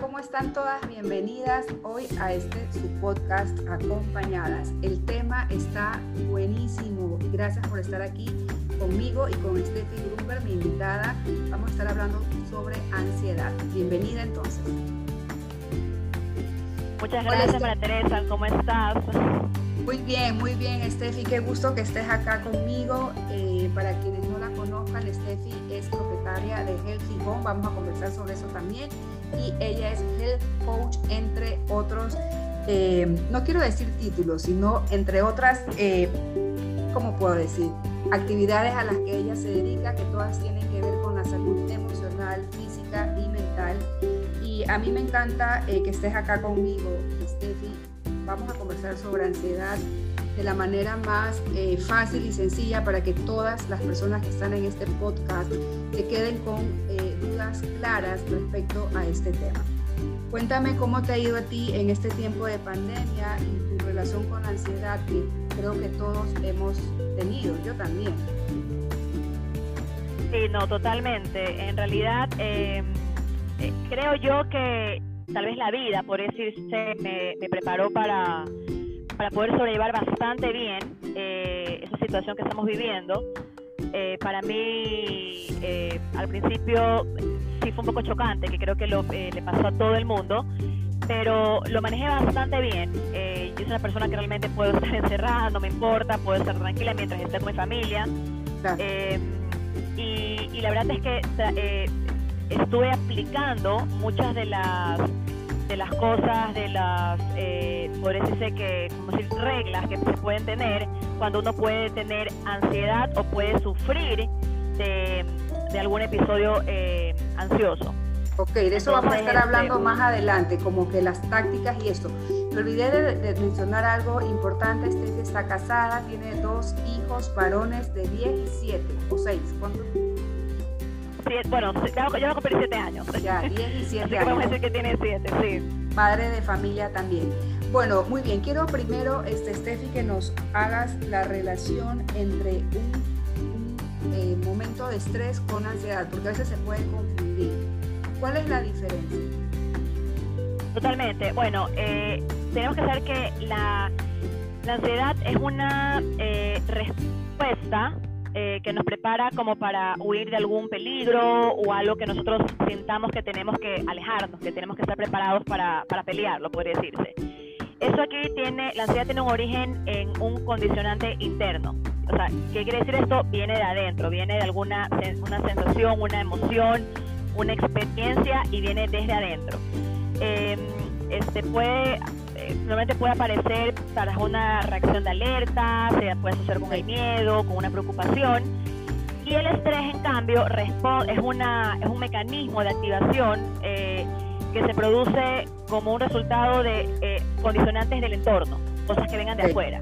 ¿cómo están todas? Bienvenidas hoy a este su podcast Acompañadas. El tema está buenísimo. Gracias por estar aquí conmigo y con Steffi Gruber, mi invitada. Vamos a estar hablando sobre ansiedad. Bienvenida entonces. Muchas gracias, María Teresa. ¿Cómo estás? Muy bien, muy bien, Steffi. Qué gusto que estés acá conmigo. Eh, para quienes no la conozcan, Steffi es propietaria de Healthy Home. Vamos a conversar sobre eso también. Y ella es Health Coach, entre otros, eh, no quiero decir títulos, sino entre otras, eh, ¿cómo puedo decir? Actividades a las que ella se dedica, que todas tienen que ver con la salud emocional, física y mental. Y a mí me encanta eh, que estés acá conmigo, Steffi. Vamos a conversar sobre ansiedad de la manera más eh, fácil y sencilla para que todas las personas que están en este podcast se queden con eh, claras respecto a este tema. Cuéntame cómo te ha ido a ti en este tiempo de pandemia y tu relación con la ansiedad que creo que todos hemos tenido, yo también. Sí, no, totalmente. En realidad, em, eh, creo yo que tal vez la vida, por decirse, me, me preparó para, para poder sobrellevar bastante bien eh, esa situación que estamos viviendo. Eh, para mí, eh, al principio sí fue un poco chocante, que creo que lo, le pasó a todo el mundo, pero lo manejé bastante bien. yo soy una persona que realmente puedo estar encerrada, no me importa, puedo estar tranquila mientras esté con mi familia. Y, y, la verdad es que estuve aplicando muchas de las de las cosas, de las, eh, por decirse que, como decir, reglas que se pueden tener cuando uno puede tener ansiedad o puede sufrir de, algún episodio eh, ansioso. Ok, de eso vamos a estar hablando este, más adelante, como que las tácticas y esto. Me olvidé de, mencionar algo importante, Steffi está casada, tiene dos hijos varones de 10 y 7 o 6, ¿cuántos? bueno, ya, va a cumplir 7 años. Ya, 10 y 7 años. Podemos decir que tiene 7, sí. Madre de familia también. Bueno, muy bien. Quiero primero, este, Steffi, que nos hagas la relación entre un, eh, momento de estrés con ansiedad, porque a veces se puede confundir. ¿Cuál es la diferencia? Totalmente. Bueno, eh, tenemos que saber que la, la ansiedad es una eh, respuesta eh, que nos prepara como para huir de algún peligro o algo que nosotros sintamos que tenemos que alejarnos, que tenemos que estar preparados para, para pelearlo, podría decirse. Eso aquí tiene, la ansiedad tiene un origen en un condicionante interno. O sea, ¿qué quiere decir esto? Viene de adentro, viene de alguna una sensación, una emoción, una experiencia y viene desde adentro. Eh, este puede normalmente puede aparecer para una reacción de alerta, se puede asociar con el miedo, con una preocupación. Y el estrés, en cambio, es, una, es un mecanismo de activación eh, que se produce como un resultado de eh, condicionantes del entorno, cosas que vengan de afuera.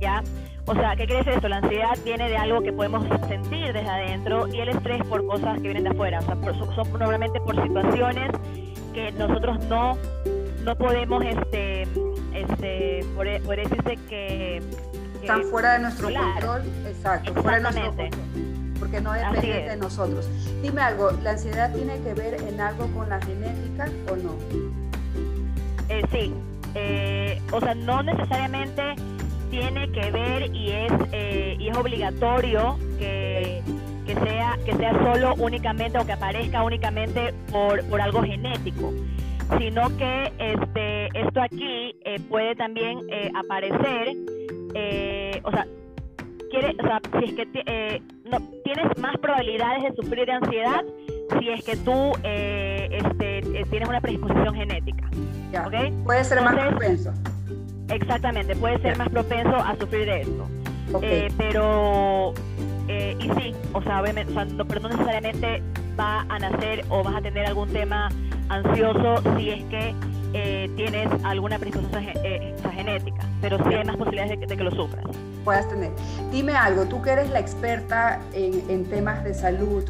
¿Ya? O sea, ¿qué quiere decir esto? La ansiedad viene de algo que podemos sentir desde adentro y el estrés por cosas que vienen de afuera. O sea, son, probablemente por situaciones que nosotros no no podemos este este por, por decirse que, están fuera de nuestro control exacto fuera de nuestro control, porque no depende de nosotros. Dime algo la ansiedad tiene que ver en algo con la genética o no eh, sí eh, o sea no necesariamente tiene que ver y es eh, y es obligatorio que que sea que sea solo únicamente o que aparezca únicamente por, por algo genético sino que este, esto aquí eh, puede también eh, aparecer, eh, o sea, quiere, o sea, si es que no, tienes más probabilidades de sufrir de ansiedad si es que tú este, tienes una predisposición genética. Puede ser más propenso. Exactamente, puede ser más propenso a sufrir de esto. pero, y sí, o sea, obviamente, pero no necesariamente va a nacer o vas a tener algún tema ansioso si es que eh, tienes alguna predisposición eh, genética, pero sí hay más posibilidades de que, lo sufras. Puedas tener. Dime algo, tú que eres la experta en, temas de salud,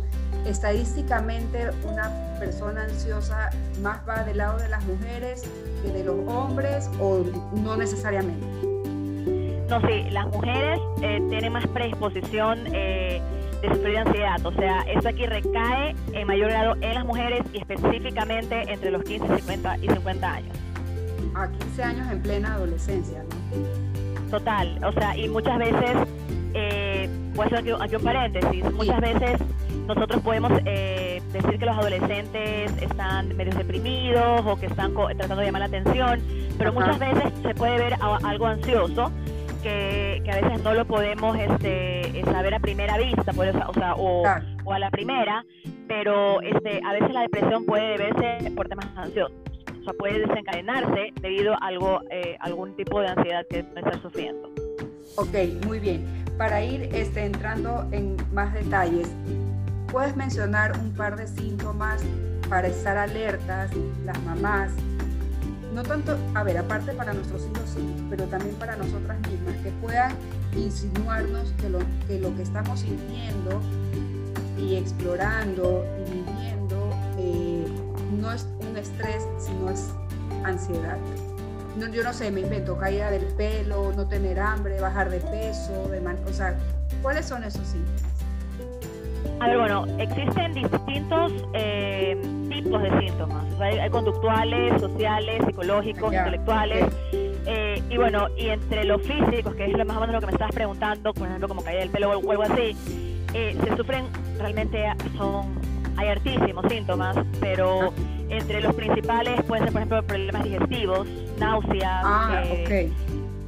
estadísticamente una persona ansiosa más va del lado de las mujeres que de los hombres o no necesariamente? No, sí, las mujeres eh, tienen más predisposición de sufrir ansiedad. O sea, eso aquí recae en mayor grado en las mujeres y específicamente entre los 15 50 y 50 años. A 15 años en plena adolescencia, ¿no? Total, o sea, y muchas veces, eh, voy a hacer aquí, un paréntesis, muchas veces nosotros podemos eh, decir que los adolescentes están medio deprimidos o que están tratando de llamar la atención, pero muchas veces se puede ver algo ansioso que, a veces no lo podemos este, saber a primera vista, pues, o, sea, o, a la primera, pero este, a veces la depresión puede deberse por temas ansiosos. O sea, puede desencadenarse debido a algo, eh, algún tipo de ansiedad que está sufriendo. Ok, muy bien. Para ir este, entrando en más detalles, ¿puedes mencionar un par de síntomas para estar alertas, las mamás, no tanto, a ver, aparte para nuestros hijos sí, pero también para nosotras mismas, que puedan insinuarnos que lo que, estamos sintiendo y explorando y viviendo eh, no es un estrés, sino es ansiedad. No, yo no sé, me invento caída del pelo, no tener hambre, bajar de peso, de o sea, ¿cuáles son esos síntomas? Bueno, existen distintos eh, tipos de síntomas. hay, conductuales, sociales, psicológicos, intelectuales. Eh, y bueno, y entre los físicos, que es lo más o menos lo que me estabas preguntando, por ejemplo, como caída del pelo o algo así, eh, se sufren realmente, son, hay hartísimos síntomas, pero entre los principales pueden ser, por ejemplo, problemas digestivos, náuseas, ah,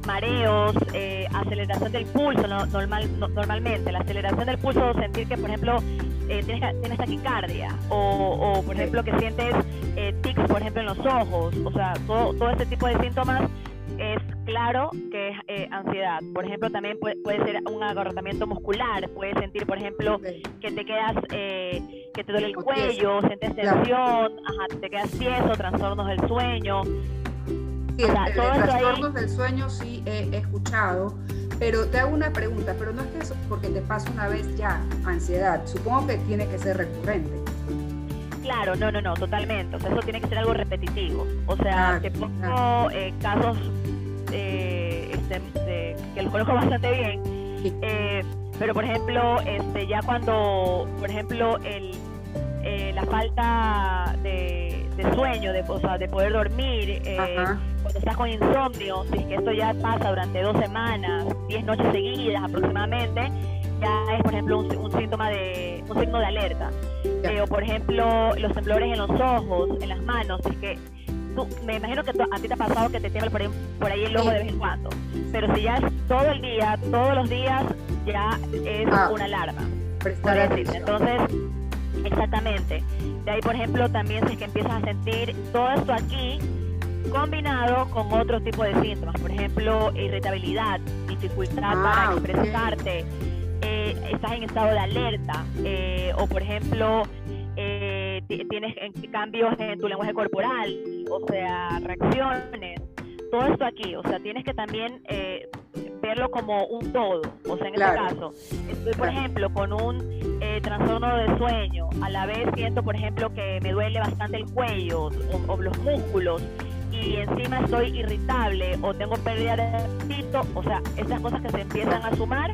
mareos, eh, aceleración del pulso normal, normalmente. La aceleración del pulso, sentir que, por ejemplo, eh, tienes, tienes, taquicardia o, por ejemplo, que sientes eh, tics, por ejemplo, en los ojos. O sea, todo, todo este tipo de síntomas es claro que es eh, ansiedad. Por ejemplo, también puede, ser un agotamiento muscular. Puedes sentir, por ejemplo, que te quedas, que te duele el cuello, sientes tensión, te quedas tieso, trastornos del sueño. Sí, trastornos del sueño sí he, escuchado, pero te hago una pregunta, pero no es que eso porque te pasa una vez ya ansiedad, supongo que tiene que ser recurrente. Claro, no, no, no, totalmente. O sea, eso tiene que ser algo repetitivo. O sea, te pongo eh, casos eh, este, que los conozco bastante bien. Eh, pero, por ejemplo, este, ya cuando, por ejemplo, el, la falta de, sueño, de, o sea, de poder dormir, cuando estás con insomnio, si es que esto ya pasa durante dos semanas, diez noches seguidas aproximadamente, ya es, por ejemplo, un, síntoma de, un signo de alerta. Eh, o, por ejemplo, los temblores en los ojos, en las manos, si es que tú, me imagino que a ti te ha pasado que te tiembla por ahí, por ahí el ojo de vez en cuando. Pero si ya es todo el día, todos los días, ya es ah, una alarma. Entonces, exactamente. De ahí, por ejemplo, también si es que empiezas a sentir todo esto aquí, combinado con otro tipo de síntomas, por ejemplo, irritabilidad, dificultad ah, para expresarte, eh, estás en estado de alerta, eh, o por ejemplo, eh, tienes cambios en tu lenguaje corporal, o sea, reacciones, todo esto aquí, o sea, tienes que también verlo como un todo, o sea, en este caso, estoy, por ejemplo, con un trastorno de sueño, a la vez siento, por ejemplo, que me duele bastante el cuello o los músculos, y encima estoy irritable o tengo pérdida de apetito, o sea, esas cosas que se empiezan a sumar,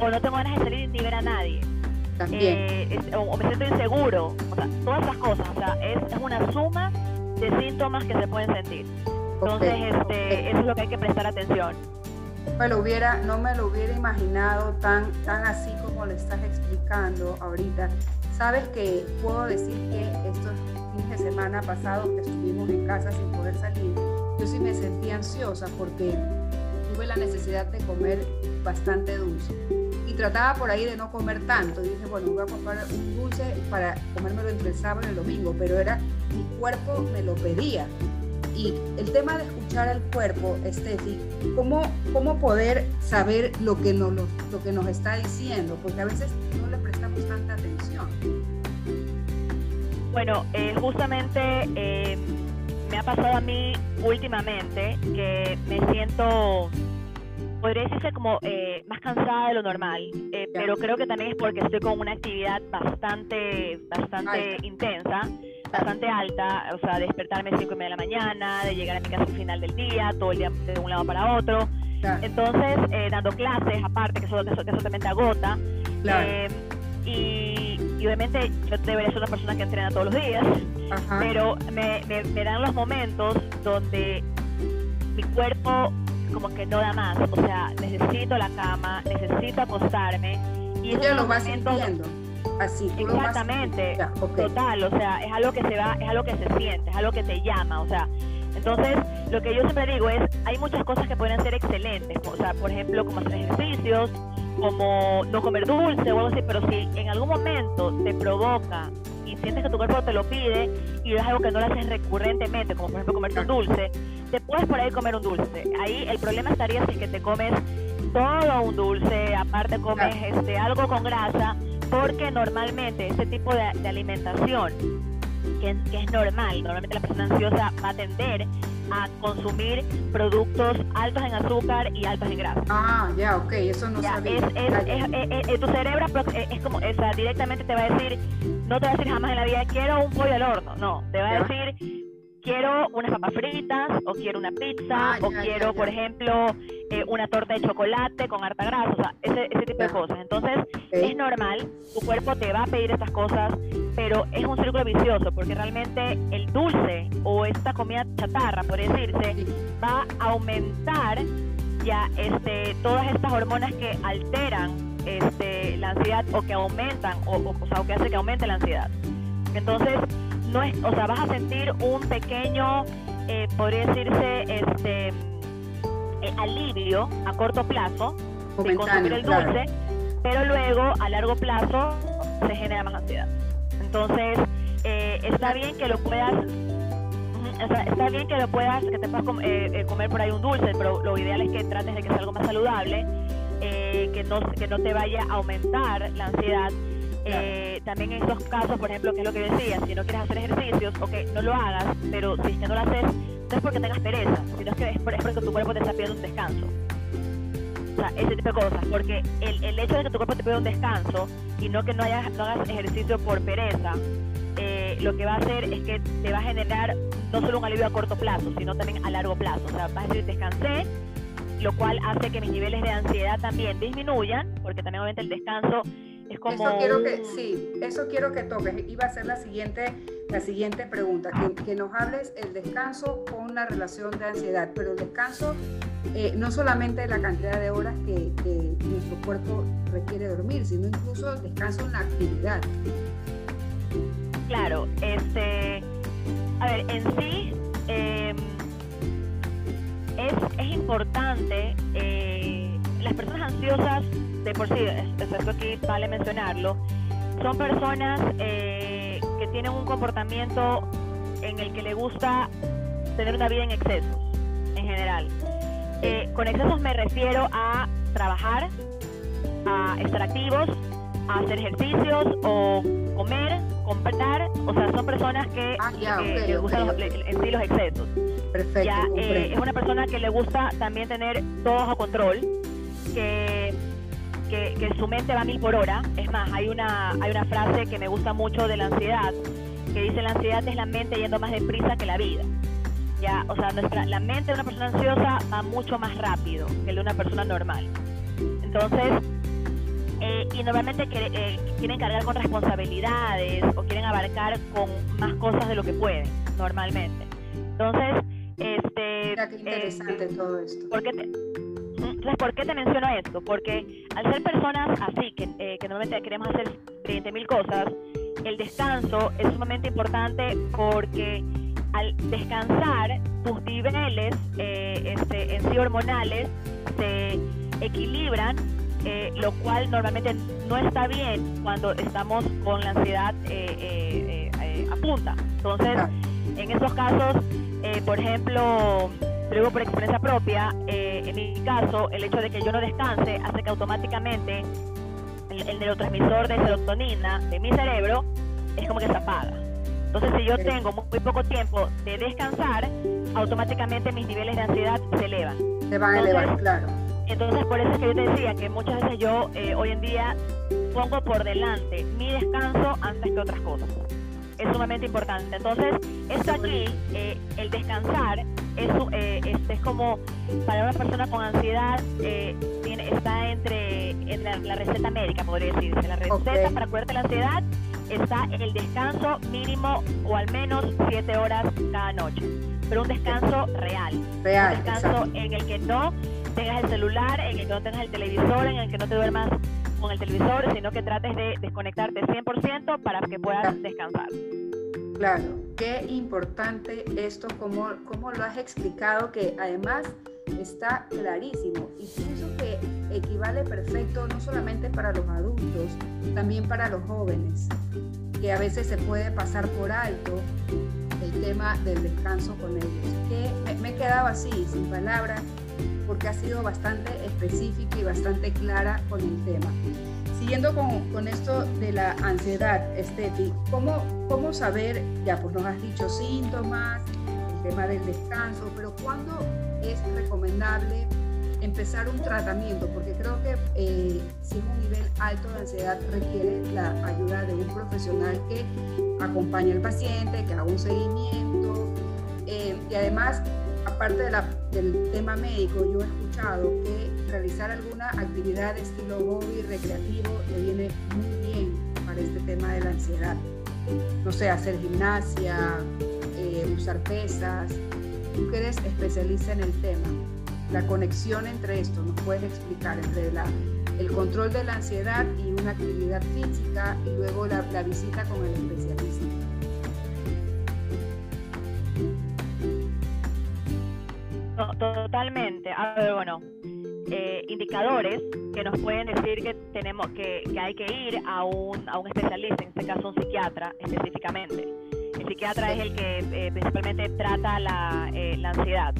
o no tengo ganas de salir ni ver a nadie. Eh, o, me siento inseguro, o sea, todas esas cosas, o sea, es, una suma de síntomas que se pueden sentir. Entonces, este, eso es lo que hay que prestar atención. Bueno, hubiera, no me lo hubiera imaginado tan, tan así como le estás explicando ahorita. Sabes que puedo decir que esto es fin de semana pasado que estuvimos en casa sin poder salir, yo sí me sentí ansiosa porque tuve la necesidad de comer bastante dulce. Y trataba por ahí de no comer tanto. Y dije, bueno, voy a comprar un dulce para comérmelo entre el sábado y el domingo, pero era, mi cuerpo me lo pedía. Y el tema de escuchar al cuerpo, Steffi, ¿cómo, cómo poder saber lo que, nos, lo, lo que nos está diciendo? Porque a veces no le prestamos tanta atención. Bueno, eh, justamente eh, me ha pasado a mí últimamente que me siento, podría decirse como eh, más cansada de lo normal, pero creo que también es porque estoy con una actividad bastante, bastante intensa, bastante alta, o sea, despertarme a 5 y media de la mañana, de llegar a mi casa al final del día, todo el día de un lado para otro. Entonces, dando clases aparte, que eso, que eso, también te agota. Y, obviamente yo debería ser una persona que entrena todos los días, pero me, me, dan los momentos donde mi cuerpo como que no da más, o sea, necesito la cama, necesito acostarme. Y eso lo vas sintiendo. Así, Exactamente, total, o sea, es algo que se va, es algo que se siente, es algo que te llama, o sea, entonces, lo que yo siempre digo es, hay muchas cosas que pueden ser excelentes, o sea, por ejemplo, como hacer ejercicios, como no comer dulce o algo así, pero si en algún momento te provoca y sientes que tu cuerpo te lo pide y es algo que no lo haces recurrentemente, como por ejemplo comer un dulce, te puedes por ahí comer un dulce. Ahí el problema estaría si es que te comes todo un dulce, aparte comes este, algo con grasa, porque normalmente ese tipo de, de alimentación que, es normal. Normalmente la persona ansiosa va a tender a consumir productos altos en azúcar y altos en grasa. Ah, ya, ok, eso no sabía. Es, es, es, tu cerebro es, como, o sea, directamente te va a decir, no te va a decir jamás en la vida, quiero un pollo al horno, no, te va a decir, quiero unas papas fritas, o quiero una pizza, ah, o quiero, por ejemplo, eh, una torta de chocolate con harta grasa, o sea, ese, ese tipo de cosas. Entonces, es normal, tu cuerpo te va a pedir estas cosas, pero es un círculo vicioso, porque realmente el dulce o esta comida chatarra, por decirse, va a aumentar ya este, todas estas hormonas que alteran este, la ansiedad o que aumentan, o, o, sea, o que hace que aumente la ansiedad. Entonces, no es, o sea, vas a sentir un pequeño, eh, podría decirse, este eh, alivio a corto plazo de consumir el dulce, pero luego a largo plazo se genera más ansiedad. Entonces, eh, está bien que lo puedas está bien que lo puedas, que te puedas comer por ahí un dulce, pero lo ideal es que trates de que sea algo más saludable, que, no, que no te vaya a aumentar la ansiedad eh, también en esos casos, por ejemplo, que es lo que decía, si no quieres hacer ejercicios, ok, no lo hagas, pero si es que no lo haces, no es porque tengas pereza, sino es que es, porque tu cuerpo te está pidiendo un descanso. O sea, ese tipo de cosas, porque el, el hecho de que tu cuerpo te pida un descanso y no que no, hayas, no hagas ejercicio por pereza, eh, lo que va a hacer es que te va a generar no solo un alivio a corto plazo, sino también a largo plazo. O sea, vas a decir, descansé, lo cual hace que mis niveles de ansiedad también disminuyan, porque también obviamente el descanso eso quiero que, sí, eso quiero que toques. Iba a ser la siguiente, la siguiente pregunta, que, nos hables el descanso con la relación de ansiedad, pero el descanso eh, no solamente la cantidad de horas que, nuestro cuerpo requiere dormir, sino incluso el descanso en la actividad. Claro, este, a ver, en sí em, es, es, importante, eh, las personas ansiosas de por sí, esto aquí vale mencionarlo, son personas eh, que tienen un comportamiento en el que le gusta tener una vida en excesos, en general. Eh, con excesos me refiero a trabajar, a estar activos, a hacer ejercicios o comer, comprar, o sea, son personas que, ah, les gustan en sí los excesos. Perfecto. Ya, eh, es una persona que le gusta también tener todo bajo control, que que, su mente va a mil por hora. Es más, hay una, hay una frase que me gusta mucho de la ansiedad, que dice la ansiedad es la mente yendo más deprisa que la vida. Ya, o sea, nuestra, la mente de una persona ansiosa va mucho más rápido que el de una persona normal. Entonces, eh, y normalmente eh, quieren cargar con responsabilidades o quieren abarcar con más cosas de lo que pueden, normalmente. Entonces, este... Mira qué interesante eh, todo esto. Porque entonces, ¿por qué te menciono esto? Porque al ser personas así, que, eh, que normalmente queremos hacer 20.000 cosas, el descanso es sumamente importante porque al descansar, tus niveles eh, este, en sí hormonales se equilibran, eh, lo cual normalmente no está bien cuando estamos con la ansiedad a punta. Entonces, en esos casos, por ejemplo, luego por experiencia propia, eh, en mi caso, el hecho de que yo no descanse hace que automáticamente el, neurotransmisor de serotonina de mi cerebro es como que se apaga. Entonces, si yo tengo muy, poco tiempo de descansar, automáticamente mis niveles de ansiedad se elevan. Se van a elevar, claro. Entonces, por eso es que yo te decía que muchas veces yo eh, hoy en día pongo por delante mi descanso antes que otras cosas es sumamente importante. Entonces, esto aquí, eh, el descansar, es, eh, es como para una persona con ansiedad, eh, está entre la, receta médica, podría decirse. La receta para curarte la ansiedad está el descanso mínimo o al menos 7 horas cada noche. Pero un descanso real. Real. Un descanso en el que no tengas el celular, en el que no tengas el televisor, en el que no te duermas con el televisor, sino que trates de desconectarte 100% para que puedas descansar. Claro, qué importante esto, como, como lo has explicado, que además está clarísimo y pienso que equivale perfecto no solamente para los adultos, también para los jóvenes, que a veces se puede pasar por alto el tema del descanso con ellos. Que me he quedado así, sin palabras, porque ha sido bastante específica y bastante clara con el tema. Siguiendo con, con esto de la ansiedad, Estefi, ¿cómo, ¿cómo saber, ya pues nos has dicho síntomas, el tema del descanso, pero cuándo es recomendable empezar un tratamiento? Porque creo que eh, si es un nivel alto de ansiedad requiere la ayuda de un profesional que acompañe al paciente, que haga un seguimiento eh, y además aparte del tema médico, yo he escuchado que realizar alguna actividad de estilo hobby recreativo le viene muy bien para este tema de la ansiedad. No sé, hacer gimnasia, eh, usar pesas. Tú que eres especialista en el tema, la conexión entre esto, ¿nos puedes explicar entre el control de la ansiedad y una actividad física y luego la visita con el especialista? Totalmente. A ver, bueno, eh, indicadores que nos pueden decir que tenemos que, hay que ir a un, a un especialista, en este caso un psiquiatra específicamente. El psiquiatra es el que eh, principalmente trata la, eh, la ansiedad.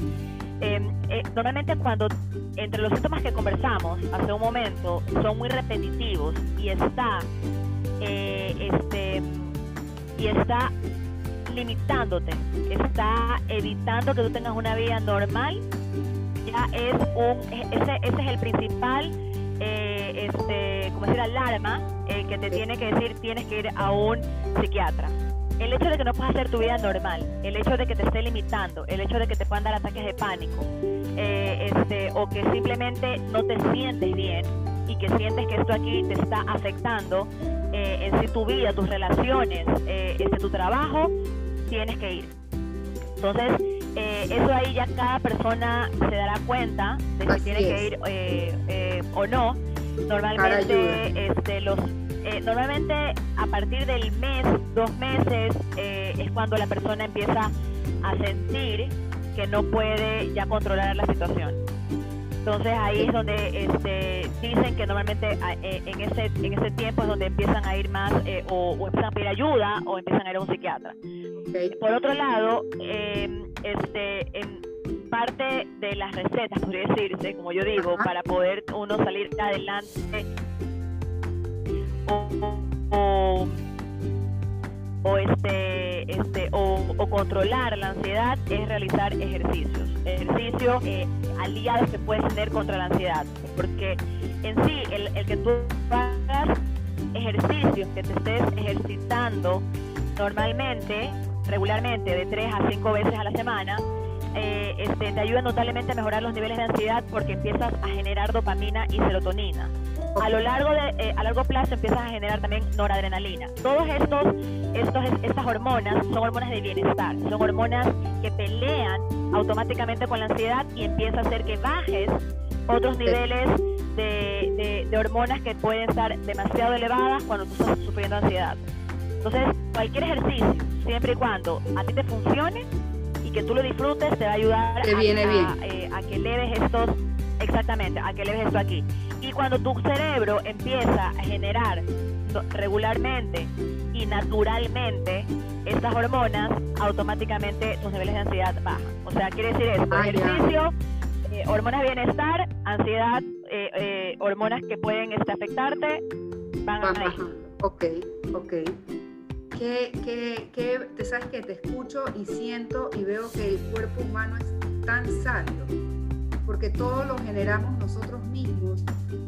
Em, normalmente cuando entre los síntomas que conversamos hace un momento son muy repetitivos y está este y está limitándote, está evitando que tú tengas una vida normal, ya es un, ese, ese es el principal, eh, este, como decir, alarma eh, que te tiene que decir tienes que ir a un psiquiatra. El hecho de que no puedas hacer tu vida normal, el hecho de que te esté limitando, el hecho de que te puedan dar ataques de pánico, eh, este, o que simplemente no te sientes bien y que sientes que esto aquí te está afectando en sí tu vida, tus relaciones, este, tu trabajo, tienes que ir. Entonces, eh, eso ahí ya cada persona se dará cuenta de si tiene que ir eh, eh, o no. Normalmente, este, los, normalmente a partir del mes, dos meses, es cuando la persona empieza a sentir que no puede ya controlar la situación. Entonces ahí es donde este, dicen que normalmente en ese en ese tiempo es donde empiezan a ir más o, o, empiezan a pedir ayuda o empiezan a ir a un psiquiatra. Por otro lado, em, este, en parte de las recetas, podría decirse, como yo digo, para poder uno salir adelante o, o, este, este, o, controlar la ansiedad es realizar ejercicios. Ejercicios eh, aliados que puedes tener contra la ansiedad. Porque en sí, el, el que tú hagas ejercicios, que te estés ejercitando normalmente regularmente de 3 a 5 veces a la semana, eh, este, te ayuda notablemente a mejorar los niveles de ansiedad porque empiezas a generar dopamina y serotonina. A lo largo de, eh, a largo plazo empiezas a generar también noradrenalina. Todos estos, estos, estas hormonas son hormonas de bienestar, son hormonas que pelean automáticamente con la ansiedad y empieza a hacer que bajes otros niveles de, de hormonas que pueden estar demasiado elevadas cuando tú estás sufriendo ansiedad. Entonces, cualquier ejercicio, siempre y cuando a ti te funcione y que tú lo disfrutes, te va a ayudar a, eh, a, que leves estos, exactamente, a que leves esto aquí. Y cuando tu cerebro empieza a generar regularmente y naturalmente estas hormonas, automáticamente tus niveles de ansiedad bajan. O sea, quiere decir eso, ah, ejercicio, eh, hormonas de bienestar, ansiedad, eh, hormonas que pueden este, afectarte, van a ir. Ok, ok que, que, te sabes que te escucho y siento y veo que el cuerpo humano es tan sabio, porque todo lo generamos nosotros mismos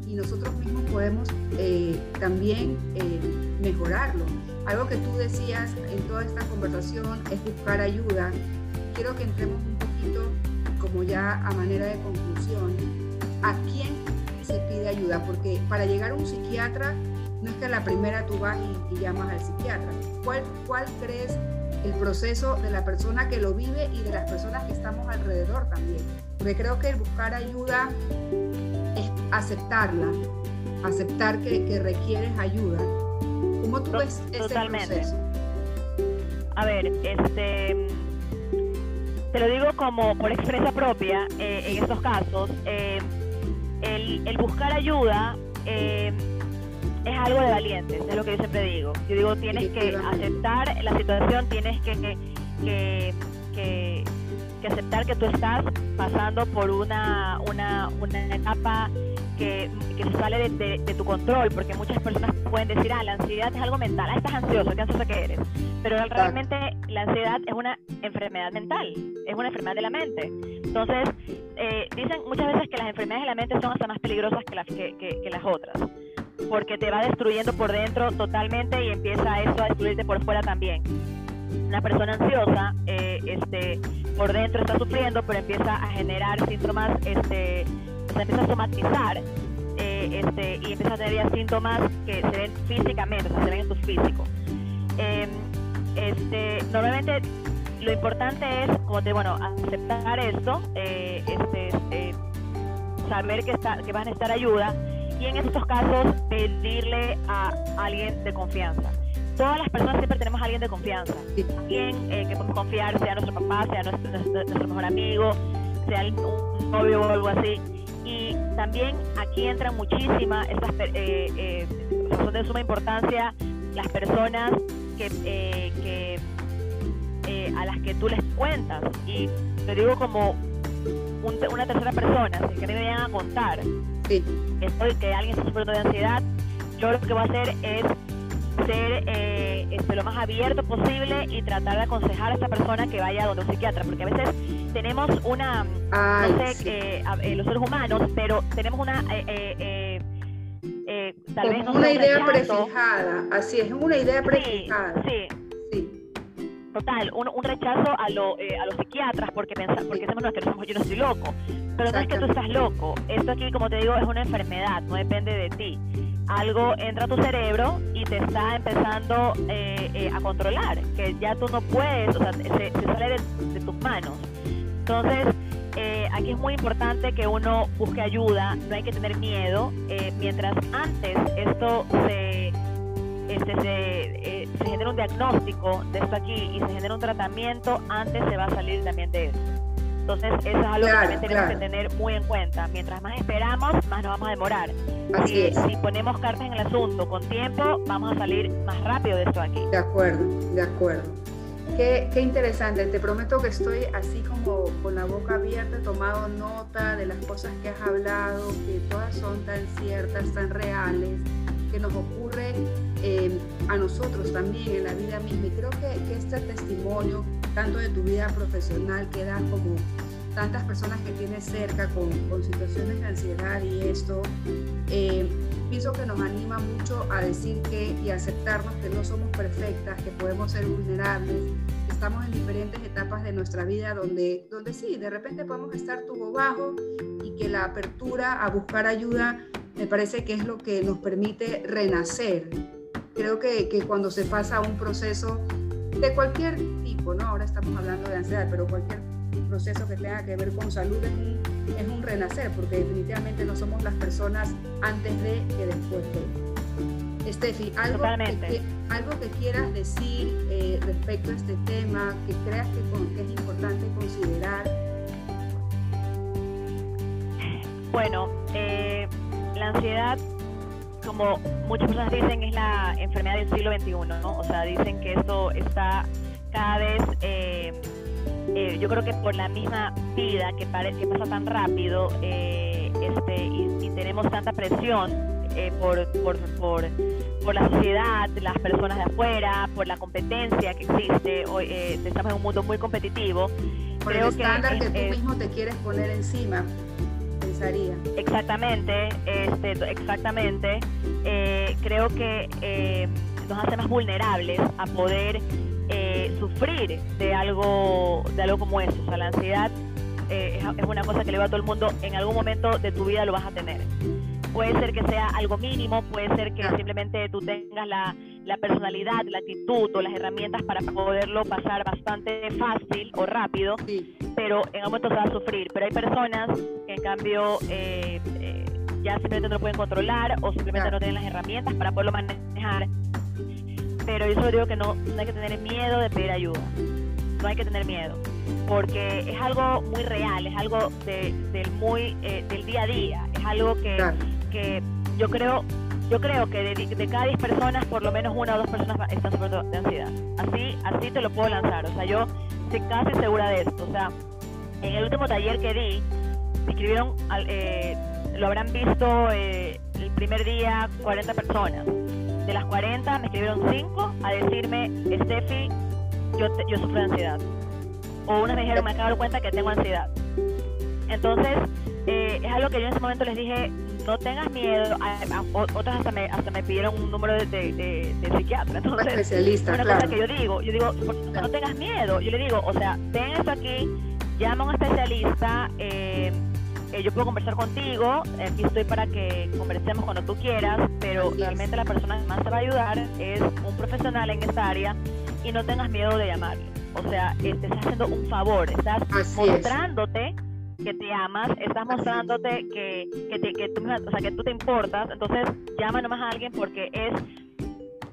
y nosotros mismos podemos eh, también eh, mejorarlo. Algo que tú decías en toda esta conversación es buscar ayuda. Quiero que entremos un poquito, como ya a manera de conclusión, a quién se pide ayuda? Porque para llegar a un psiquiatra no es que a la primera tú vas y, llamas al psiquiatra. ¿Cuál, ¿Cuál crees el proceso de la persona que lo vive y de las personas que estamos alrededor también? Porque creo que el buscar ayuda es aceptarla, aceptar que, que requieres ayuda. ¿Cómo tú ves ese proceso? A ver, este te lo digo como por expresa propia eh, en estos casos, eh, el, buscar ayuda eh, es algo de valientes, es lo que yo siempre digo. Yo digo, tienes que aceptar la situación, tienes que, que, que, aceptar que tú estás pasando por una, una, una etapa que, se sale de, tu control, porque muchas personas pueden decir, ah, la ansiedad es algo mental, ah, estás ansioso, qué ansioso que eres. Pero realmente la ansiedad es una enfermedad mental, es una enfermedad de la mente. Entonces, eh, dicen muchas veces que las enfermedades de la mente son hasta más peligrosas que las, que, que, las otras, porque te va destruyendo por dentro totalmente y empieza eso a destruirte por fuera también. Una persona ansiosa, eh, este, por dentro está sufriendo, pero empieza a generar síntomas este, se empieza a somatizar eh, este, y empieza a tener síntomas que se ven físicamente, o se ven en tu físico. Em, este, normalmente lo importante es, bueno, aceptar esto, eh, este, saber que, está, que van a necesitar ayuda y en estos casos pedirle a alguien de confianza. Todas las personas siempre tenemos a alguien de confianza, alguien que podemos confiar, sea nuestro papá, sea nuestro, nuestro mejor amigo, sea un novio o algo así y también aquí entran muchísimas, estas, eh, eh, son de suma importancia las personas que, eh, que eh, a las que tú les cuentas. Y te digo como una tercera persona, si que me vayan a contar sí. estoy, que alguien está sufriendo de ansiedad, yo lo que voy a hacer es ser eh, este, lo más abierto posible y tratar de aconsejar a esta persona que vaya a donde un psiquiatra, porque a veces tenemos una, no sé, eh, eh, los seres humanos, pero tenemos una... Eh, tal vez no una idea prefijada, así es, una idea prefijada. Sí, sí. Total, un, un rechazo a, lo, a los psiquiatras porque pensamos, porque decimos, no, que no somos, yo no estoy loco. Pero no es que tú estás loco. Esto aquí, como te digo, es una enfermedad, no depende de ti algo entra a tu cerebro y te está empezando eh, eh, a controlar, que ya tú no puedes, o sea, se, sale de, tus manos. Entonces, eh, aquí es muy importante que uno busque ayuda, no hay que tener miedo. mientras antes esto se, este, se, se genera un diagnóstico de esto aquí y se genera un tratamiento, antes se va a salir también de eso. Entonces, eso es algo que también tenemos que tener muy en cuenta. Mientras más esperamos, más nos vamos a demorar. Si, si, ponemos cartas en el asunto con tiempo, vamos a salir más rápido de esto aquí. De acuerdo, de acuerdo. Qué, qué, interesante, te prometo que estoy así como con la boca abierta, tomado nota de las cosas que has hablado, que todas son tan ciertas, tan reales, que nos ocurre eh, a nosotros también en la vida misma. Y creo que, este testimonio tanto de tu vida profesional que das como tantas personas que tienes cerca con, con situaciones de ansiedad y esto, eh, pienso que nos anima mucho a decir que y aceptarnos que no somos perfectas, que podemos ser vulnerables, estamos en diferentes etapas de nuestra vida donde, donde sí, de repente podemos estar tubo bajo y que la apertura a buscar ayuda me parece que es lo que nos permite renacer. Creo que, que cuando se pasa un proceso de cualquier tipo, ¿no? Ahora estamos hablando de ansiedad, pero cualquier proceso que tenga que ver con salud es un, es un renacer, porque definitivamente no somos las personas antes de que después de. Estefi, algo, que, algo que quieras decir eh, respecto a este tema, que creas que, que es importante considerar. Bueno, eh, la ansiedad como muchas personas dicen, es la enfermedad del siglo XXI, ¿no? O sea, dicen que esto está cada vez, eh, eh, yo creo que por la misma vida que, que pasa tan rápido eh, este, y, tenemos tanta presión por, por, por, por, la sociedad, las personas de afuera, por la competencia que existe, hoy estamos en un mundo muy competitivo. Por creo el estándar que, que tú mismo te quieres poner encima. Exactamente, este, exactamente. Eh, creo que eh, nos hace más vulnerables a poder eh, sufrir de algo, de algo como eso. O sea, la ansiedad es, una cosa que le va a todo el mundo. En algún momento de tu vida lo vas a tener. puede ser que sea algo mínimo, puede ser que simplemente tú tengas la, la, personalidad, la actitud o las herramientas para poderlo pasar bastante fácil o rápido, pero en algún momento se va a sufrir. Pero hay personas que en cambio eh, eh, ya simplemente no lo pueden controlar o simplemente no tienen las herramientas para poderlo manejar. Pero yo solo digo que no, no hay que tener miedo de pedir ayuda, no hay que tener miedo porque es algo muy real, es algo del muy eh, del día a día, es algo que, que yo creo yo creo que de, cada 10 personas por lo menos una o dos personas están sufriendo de ansiedad. Así así te lo puedo lanzar, o sea, yo estoy casi segura de esto, o sea, en el último taller que di me escribieron eh, lo habrán visto eh, el primer día 40 personas. De las 40 me escribieron 5 a decirme, Steffi, yo, yo sufro de ansiedad o una me dijeron, me acabo de dar cuenta que tengo ansiedad. Entonces, eh, es algo que yo en ese momento les dije, no tengas miedo. otras hasta me, hasta me pidieron un número de, de, de, psiquiatra. Entonces, especialista, una cosa que yo digo, yo digo, no tengas miedo. Yo le digo, o sea, ten esto aquí, llama a un especialista. Eh, eh, yo puedo conversar contigo, aquí estoy para que conversemos cuando tú quieras, pero realmente la persona que más te va a ayudar es un profesional en esta área y no tengas miedo de llamarle. O sea, te estás haciendo un favor, estás mostrándote que te amas, estás mostrándote que, que, te, que, tú, o sea, que tú te importas. Entonces, llama nomás a alguien porque es,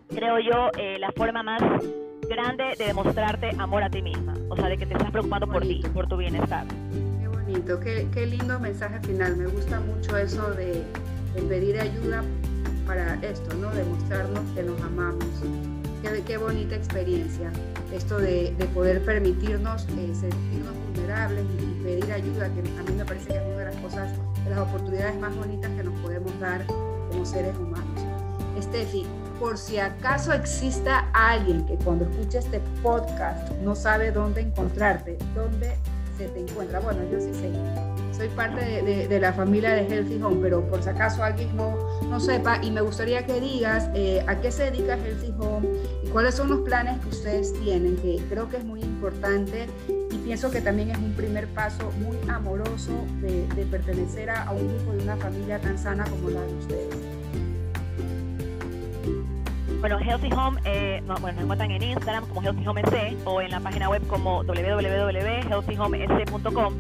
creo yo, eh, la forma más grande de demostrarte amor a ti misma. O sea, de que te estás preocupando por ti, por tu bienestar. Qué bonito, qué, qué lindo mensaje final. Me gusta mucho eso de, de pedir ayuda para esto, ¿no? Demostrarnos que nos amamos Qué, bonita experiencia esto de, poder permitirnos eh, sentirnos vulnerables y, pedir ayuda, que a mí me parece que es una de las cosas, de las oportunidades más bonitas que nos podemos dar como seres humanos. Steffi, por si acaso exista alguien que cuando escuche este podcast no sabe dónde encontrarte, dónde se te encuentra. Bueno, yo sí sé, soy parte de, la familia de Healthy Home, pero por si acaso alguien no, no sepa, y me gustaría que digas eh, a qué se dedica Healthy Home cuáles son los planes que ustedes tienen, que creo que es muy importante y pienso que también es un primer paso muy amoroso de, pertenecer a, un grupo de una familia tan sana como la de ustedes. Bueno, Healthy Home, eh, bueno, nos encuentran en Instagram como Healthy Home SC o en la página web como www.healthyhomesc.com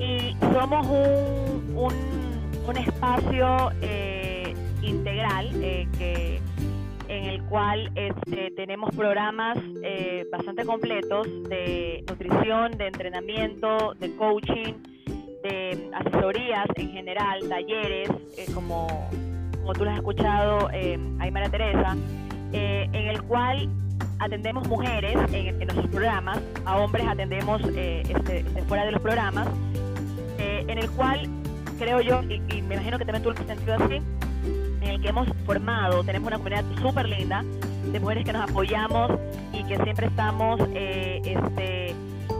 y somos un, espacio eh, integral eh, que, en el cual este, tenemos programas eh, bastante completos de nutrición, de entrenamiento, de coaching, de asesorías en general, talleres, como, como tú lo has escuchado, eh, Aymara Teresa, en el cual atendemos mujeres en, nuestros programas, a hombres atendemos este, este, fuera de los programas en el cual creo yo, y, me imagino que también tú lo has sentido así, en hemos formado, tenemos una comunidad súper linda de mujeres que nos apoyamos y que siempre estamos eh, este,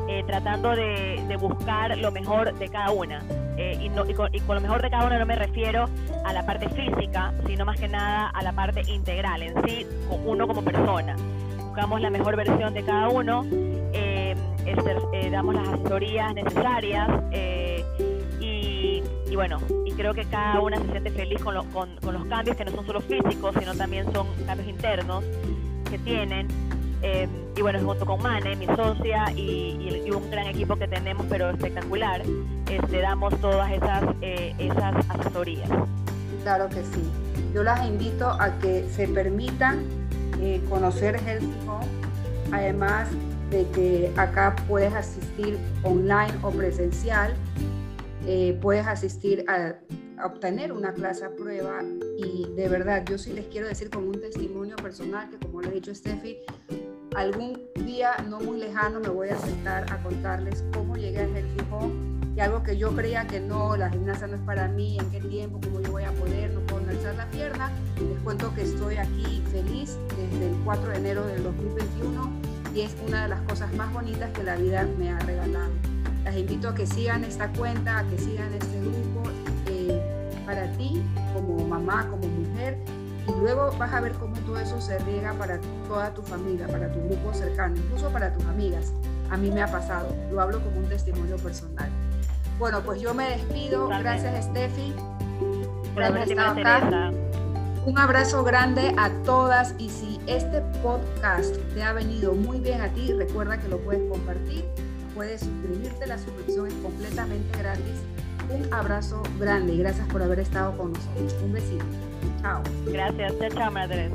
eh, tratando de, buscar lo mejor de cada una. Eh, y, con, y, con, lo mejor de cada una no me refiero a la parte física, sino más que nada a la parte integral, en sí, uno como persona. Buscamos la mejor versión de cada uno, este, damos las asesorías necesarias y bueno, y creo que cada una se siente feliz con, con, los cambios que no son solo físicos, sino también son cambios internos que tienen. Eh, y bueno, junto con Mane, mi socia, y, un gran equipo que tenemos, pero espectacular, este, damos todas esas, eh, esas asesorías. Claro que sí. Yo las invito a que se permitan eh, conocer Healthy Home, además de que acá puedes asistir online o presencial eh, puedes asistir a, obtener una clase a prueba y de verdad yo sí les quiero decir como un testimonio personal que como le he dicho Steffi, algún día no muy lejano me voy a sentar a contarles cómo llegué a Healthy Home y algo que yo creía que no, la gimnasia no es para mí, en qué tiempo, cómo yo voy a poder, no puedo alzar la pierna. Les cuento que estoy aquí feliz desde el 4 de enero del 2021 y es una de las cosas más bonitas que la vida me ha regalado. Las invito a que sigan esta cuenta, a que sigan este grupo eh, para ti como mamá, como mujer. Y luego vas a ver cómo todo eso se riega para toda tu familia, para tu grupo cercano, incluso para tus amigas. A mí me ha pasado, lo hablo como un testimonio personal. Bueno, pues yo me despido. Gracias, Steffi. por haber interesa. Un abrazo grande a todas y si este podcast te ha venido muy bien a ti, recuerda que lo puedes compartir, puedes suscribirte, la suscripción es completamente gratis. Un abrazo grande y gracias por haber estado con nosotros. Un besito. Chao. Gracias. Chao, chao, Madre.